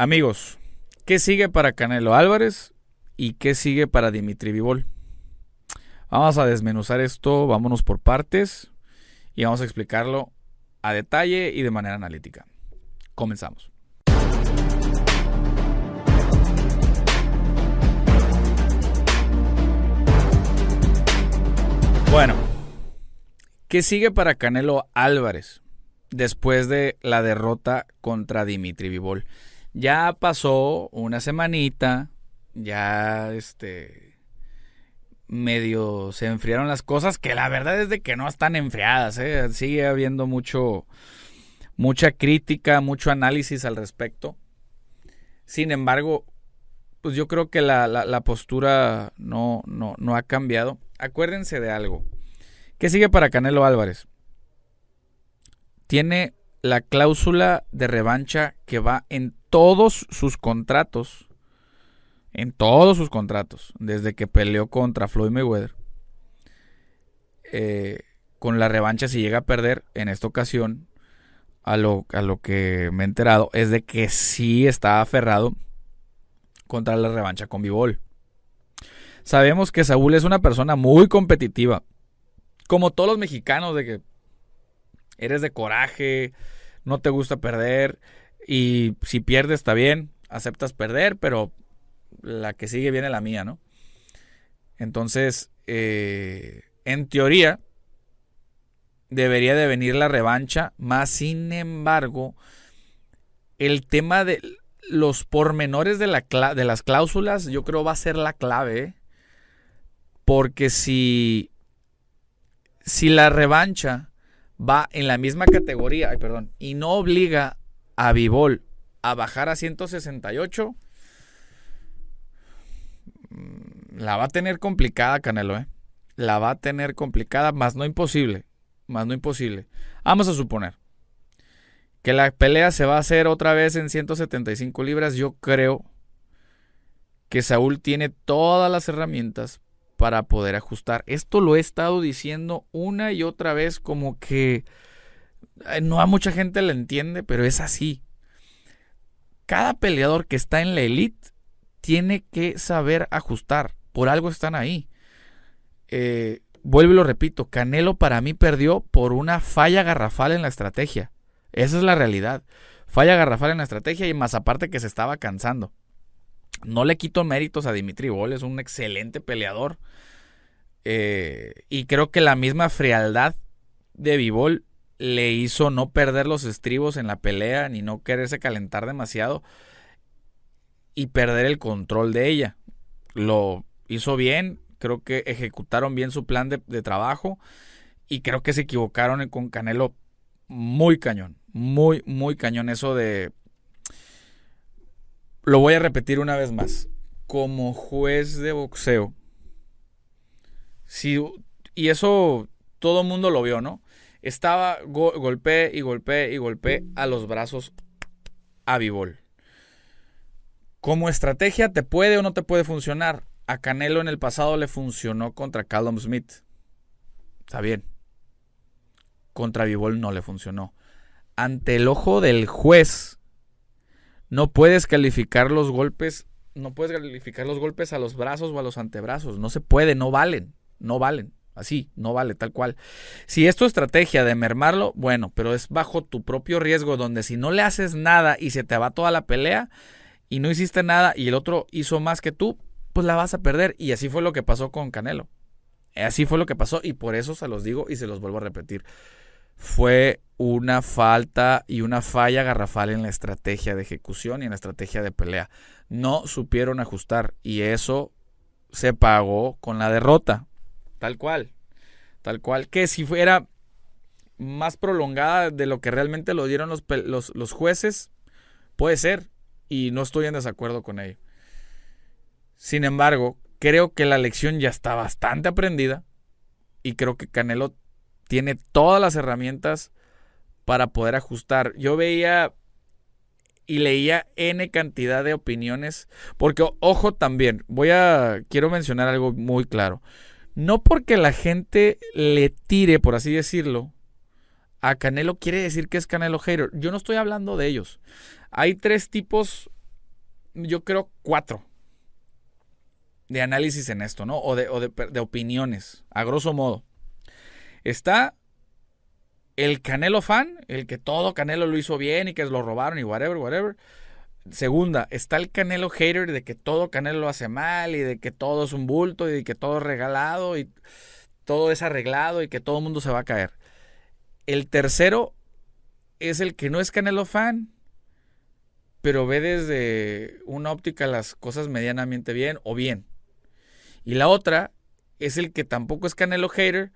Amigos, ¿qué sigue para Canelo Álvarez y qué sigue para Dimitri Vivol? Vamos a desmenuzar esto, vámonos por partes y vamos a explicarlo a detalle y de manera analítica. Comenzamos. Bueno, ¿qué sigue para Canelo Álvarez después de la derrota contra Dimitri Vivol? Ya pasó una semanita, ya este medio se enfriaron las cosas, que la verdad es de que no están enfriadas, ¿eh? sigue habiendo mucho mucha crítica, mucho análisis al respecto. Sin embargo, pues yo creo que la, la, postura no, no, no ha cambiado. Acuérdense de algo. ¿Qué sigue para Canelo Álvarez? Tiene la cláusula de revancha que va en todos sus contratos, en todos sus contratos, desde que peleó contra Floyd Mayweather, eh, con la revancha si llega a perder en esta ocasión, a lo, a lo que me he enterado, es de que sí está aferrado contra la revancha con Bivol. Sabemos que Saúl es una persona muy competitiva, como todos los mexicanos, de que eres de coraje, no te gusta perder y si pierdes está bien, aceptas perder, pero la que sigue viene la mía, ¿no? Entonces, eh, en teoría, debería de venir la revancha, más sin embargo, el tema de los pormenores de, la de las cláusulas, yo creo va a ser la clave, ¿eh? porque si, si la revancha va en la misma categoría, ay, perdón, y no obliga a Vivol a bajar a 168, mm, la va a tener complicada, Canelo, ¿eh? La va a tener complicada, más no imposible, más no imposible. Vamos a suponer que la pelea se va a hacer otra vez en 175 libras. Yo creo que Saúl tiene todas las herramientas para poder ajustar. Esto lo he estado diciendo una y otra vez como que no a mucha gente le entiende, pero es así. Cada peleador que está en la elite tiene que saber ajustar. Por algo están ahí. Eh, vuelvo y lo repito, Canelo para mí perdió por una falla garrafal en la estrategia. Esa es la realidad. Falla garrafal en la estrategia y más aparte que se estaba cansando. No le quito méritos a Dimitri Bol, es un excelente peleador. Eh, y creo que la misma frialdad de Vivol le hizo no perder los estribos en la pelea ni no quererse calentar demasiado y perder el control de ella. Lo hizo bien, creo que ejecutaron bien su plan de, trabajo y creo que se equivocaron con Canelo muy cañón, muy, muy cañón eso de lo voy a repetir una vez más. Como juez de boxeo, si, y eso todo el mundo lo vio, ¿no? Estaba golpe y golpe y golpe a los brazos a Vivol. Como estrategia te puede o no te puede funcionar. A Canelo en el pasado le funcionó contra Callum Smith. Está bien. Contra Vivol no le funcionó. Ante el ojo del juez no puedes calificar los golpes, no puedes calificar los golpes a los brazos o a los antebrazos, no se puede, no valen, no valen. Así, no vale, tal cual. Si es tu estrategia de mermarlo, bueno, pero es bajo tu propio riesgo, donde si no le haces nada y se te va toda la pelea y no hiciste nada y el otro hizo más que tú, pues la vas a perder. Y así fue lo que pasó con Canelo. Así fue lo que pasó y por eso se los digo y se los vuelvo a repetir fue una falta y una falla garrafal en la estrategia de ejecución y en la estrategia de pelea. No supieron ajustar y eso se pagó con la derrota. Tal cual. Tal cual. Que si fuera más prolongada de lo que realmente lo dieron los, los, jueces, puede ser. Y no estoy en desacuerdo con ello. Sin embargo, creo que la lección ya está bastante aprendida. Y creo que Canelo tiene todas las herramientas para poder ajustar. Yo veía y leía N cantidad de opiniones, porque ojo también, voy a, quiero mencionar algo muy claro. No porque la gente le tire, por así decirlo, a Canelo quiere decir que es Canelo hater. Yo no estoy hablando de ellos. Hay tres tipos yo creo, cuatro de análisis en esto, ¿no? O de, de opiniones, a grosso modo. Está el Canelo fan, el que todo Canelo lo hizo bien y que lo robaron y whatever, whatever. Segunda, está el Canelo hater de que todo Canelo lo hace mal y de que todo es un bulto y de que todo es regalado y todo es arreglado y que todo el mundo se va a caer. El tercero es el que no es Canelo fan, pero ve desde una óptica las cosas medianamente bien o bien. Y la otra es el que tampoco es Canelo hater,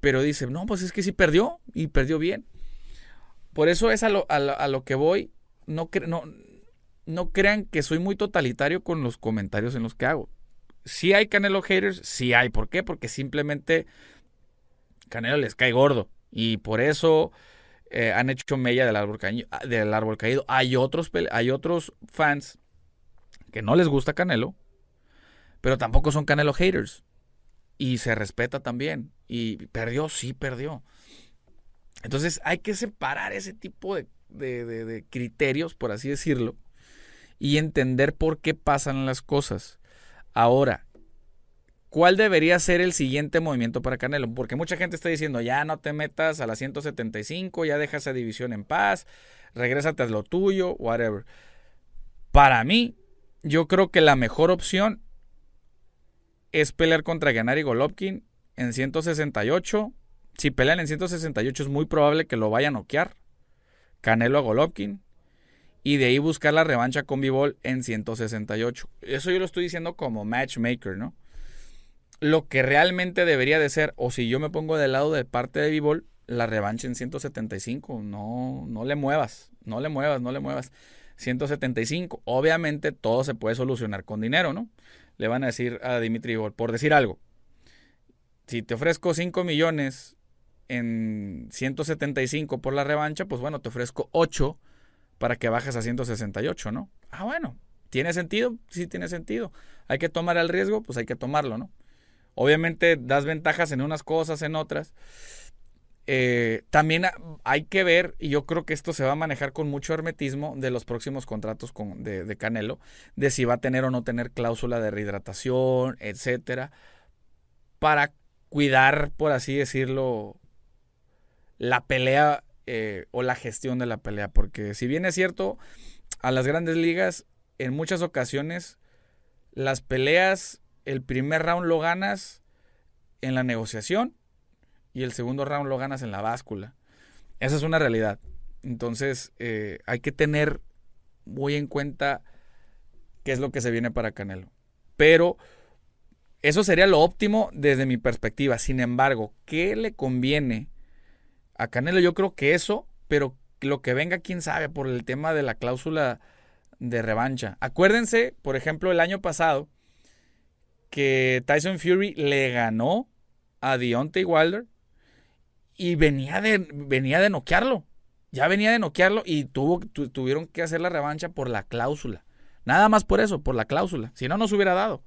pero dice, no, pues es que sí perdió y perdió bien. Por eso es a lo, a lo, que voy. No, no, no crean que soy muy totalitario con los comentarios en los que hago. Si hay Canelo haters, sí hay. ¿Por qué? Porque simplemente Canelo les cae gordo. Y por eso eh, han hecho mella del árbol, del árbol caído. Hay otros, hay otros fans que no les gusta Canelo, pero tampoco son Canelo haters. Y se respeta también. Y perdió, sí perdió. Entonces hay que separar ese tipo de, de criterios, por así decirlo, y entender por qué pasan las cosas. Ahora, ¿cuál debería ser el siguiente movimiento para Canelo? Porque mucha gente está diciendo, ya no te metas a la 175, ya deja esa división en paz, regrésate a lo tuyo, whatever. Para mí, yo creo que la mejor opción es pelear contra Gennady Golovkin en 168. Si pelean en 168 es muy probable que lo vayan a noquear. Canelo a Golovkin y de ahí buscar la revancha con Bivol en 168. Eso yo lo estoy diciendo como matchmaker, ¿no? Lo que realmente debería de ser, o si yo me pongo del lado de parte de Bivol, la revancha en 175. No, no le muevas, no le muevas, no le muevas. 175. Obviamente todo se puede solucionar con dinero, ¿no? Le van a decir a Dimitri Bivol, por decir algo. Si te ofrezco 5 millones en 175 por la revancha, pues bueno, te ofrezco 8 para que bajes a 168, ¿no? Ah, bueno, ¿tiene sentido? Sí, tiene sentido. Hay que tomar el riesgo, pues hay que tomarlo, ¿no? Obviamente das ventajas en unas cosas, en otras. Eh, también hay que ver, y yo creo que esto se va a manejar con mucho hermetismo de los próximos contratos con, de, de, Canelo, de si va a tener o no tener cláusula de rehidratación, etcétera, para cuidar, por así decirlo, la pelea eh, o la gestión de la pelea. Porque si bien es cierto, a las grandes ligas, en muchas ocasiones, las peleas, el primer round lo ganas en la negociación y el segundo round lo ganas en la báscula. Esa es una realidad. Entonces, eh, hay que tener muy en cuenta qué es lo que se viene para Canelo. Pero eso sería lo óptimo desde mi perspectiva. Sin embargo, ¿qué le conviene a Canelo yo creo que eso, pero lo que venga, quién sabe, por el tema de la cláusula de revancha. Acuérdense, por ejemplo, el año pasado, que Tyson Fury le ganó a Deontay Wilder y venía de, venía de noquearlo. Ya venía de noquearlo y tuvo, tuvieron que hacer la revancha por la cláusula. Nada más por eso, por la cláusula. Si no, no se hubiera dado.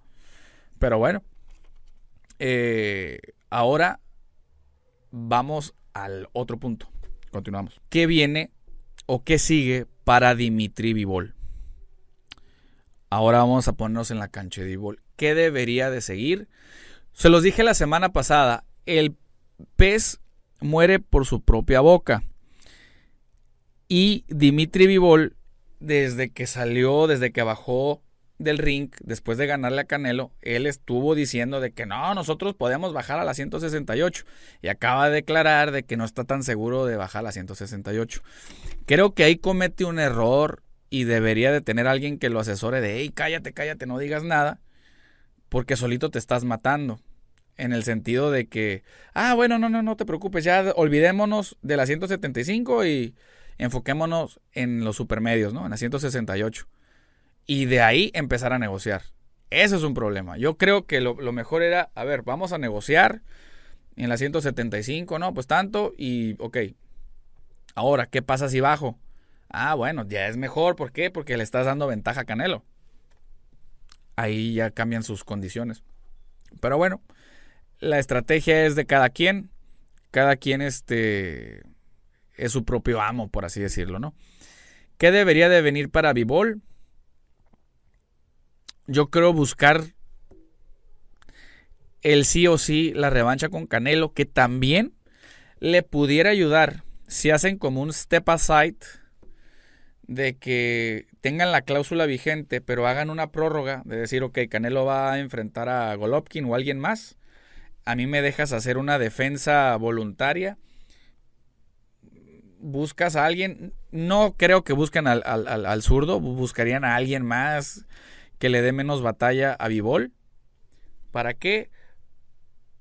Pero bueno, eh, ahora vamos al otro punto. Continuamos. ¿Qué viene o qué sigue para Dimitri Vivol? Ahora vamos a ponernos en la cancha de Vivol. ¿Qué debería de seguir? Se los dije la semana pasada, el pez muere por su propia boca. Y Dimitri Vivol, desde que salió, desde que bajó del ring, después de ganarle a Canelo, él estuvo diciendo de que no, nosotros podemos bajar a la 168 y acaba de declarar de que no está tan seguro de bajar a la 168. Creo que ahí comete un error y debería de tener alguien que lo asesore de, hey, cállate, cállate, no digas nada, porque solito te estás matando. En el sentido de que, ah, bueno, no, no, no te preocupes, ya olvidémonos de la 175 y enfoquémonos en los supermedios, ¿no? En la 168 y de ahí empezar a negociar. Eso es un problema. Yo creo que lo, mejor era, a ver, vamos a negociar en la 175, ¿no? Pues tanto y, ok. Ahora, ¿qué pasa si bajo? Ah, bueno, ya es mejor. ¿Por qué? Porque le estás dando ventaja a Canelo. Ahí ya cambian sus condiciones. Pero bueno, la estrategia es de cada quien. Cada quien este, es su propio amo, por así decirlo, ¿no? ¿Qué debería de venir para Bibol? Yo creo buscar el sí o sí la revancha con Canelo, que también le pudiera ayudar si hacen como un step aside de que tengan la cláusula vigente, pero hagan una prórroga de decir, ok, Canelo va a enfrentar a Golovkin o alguien más. A mí me dejas hacer una defensa voluntaria. Buscas a alguien. No creo que busquen al, al zurdo. Buscarían a alguien más que le dé menos batalla a Vivol. ¿Para qué?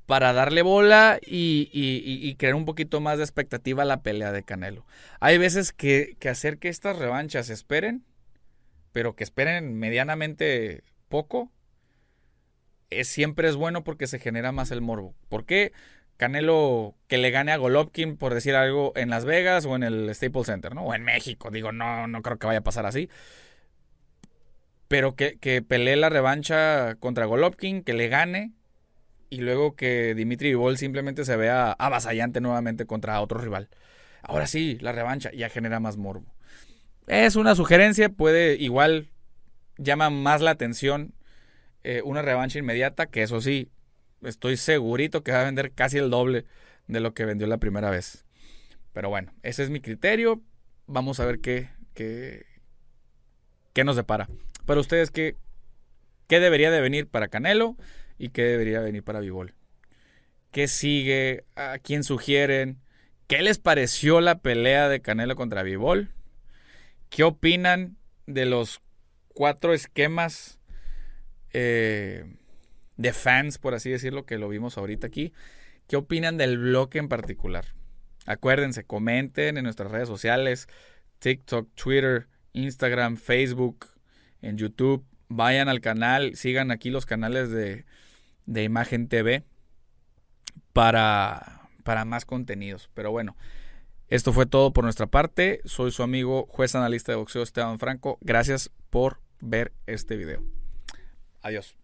para darle bola y, crear un poquito más de expectativa a la pelea de Canelo. Hay veces que, hacer que estas revanchas esperen, pero que esperen medianamente poco, es, siempre es bueno porque se genera más el morbo. ¿Por qué? Canelo que le gane a Golovkin, por decir algo, en Las Vegas o en el Staples Center, ¿no? O en México. Digo, no, no creo que vaya a pasar así. Pero que, que pelee la revancha contra Golovkin, que le gane y luego que Dimitri Vivol simplemente se vea avasallante nuevamente contra otro rival. Ahora sí, la revancha ya genera más morbo. Es una sugerencia, puede igual llama más la atención eh, una revancha inmediata, que eso sí, estoy segurito que va a vender casi el doble de lo que vendió la primera vez. Pero bueno, ese es mi criterio. Vamos a ver qué, qué, qué nos depara. Para ustedes, ¿qué, ¿qué debería de venir para Canelo? y qué debería venir para Vivol. ¿Qué sigue? ¿A quién sugieren? ¿Qué les pareció la pelea de Canelo contra Vivol? ¿Qué opinan de los cuatro esquemas eh, de fans, por así decirlo, que lo vimos ahorita aquí? ¿Qué opinan del bloque en particular? Acuérdense, comenten en nuestras redes sociales, TikTok, Twitter, Instagram, Facebook, en YouTube. Vayan al canal, sigan aquí los canales de, de Imagen TV para, para más contenidos. Pero bueno, esto fue todo por nuestra parte. Soy su amigo juez analista de boxeo Esteban Franco. Gracias por ver este video. Adiós.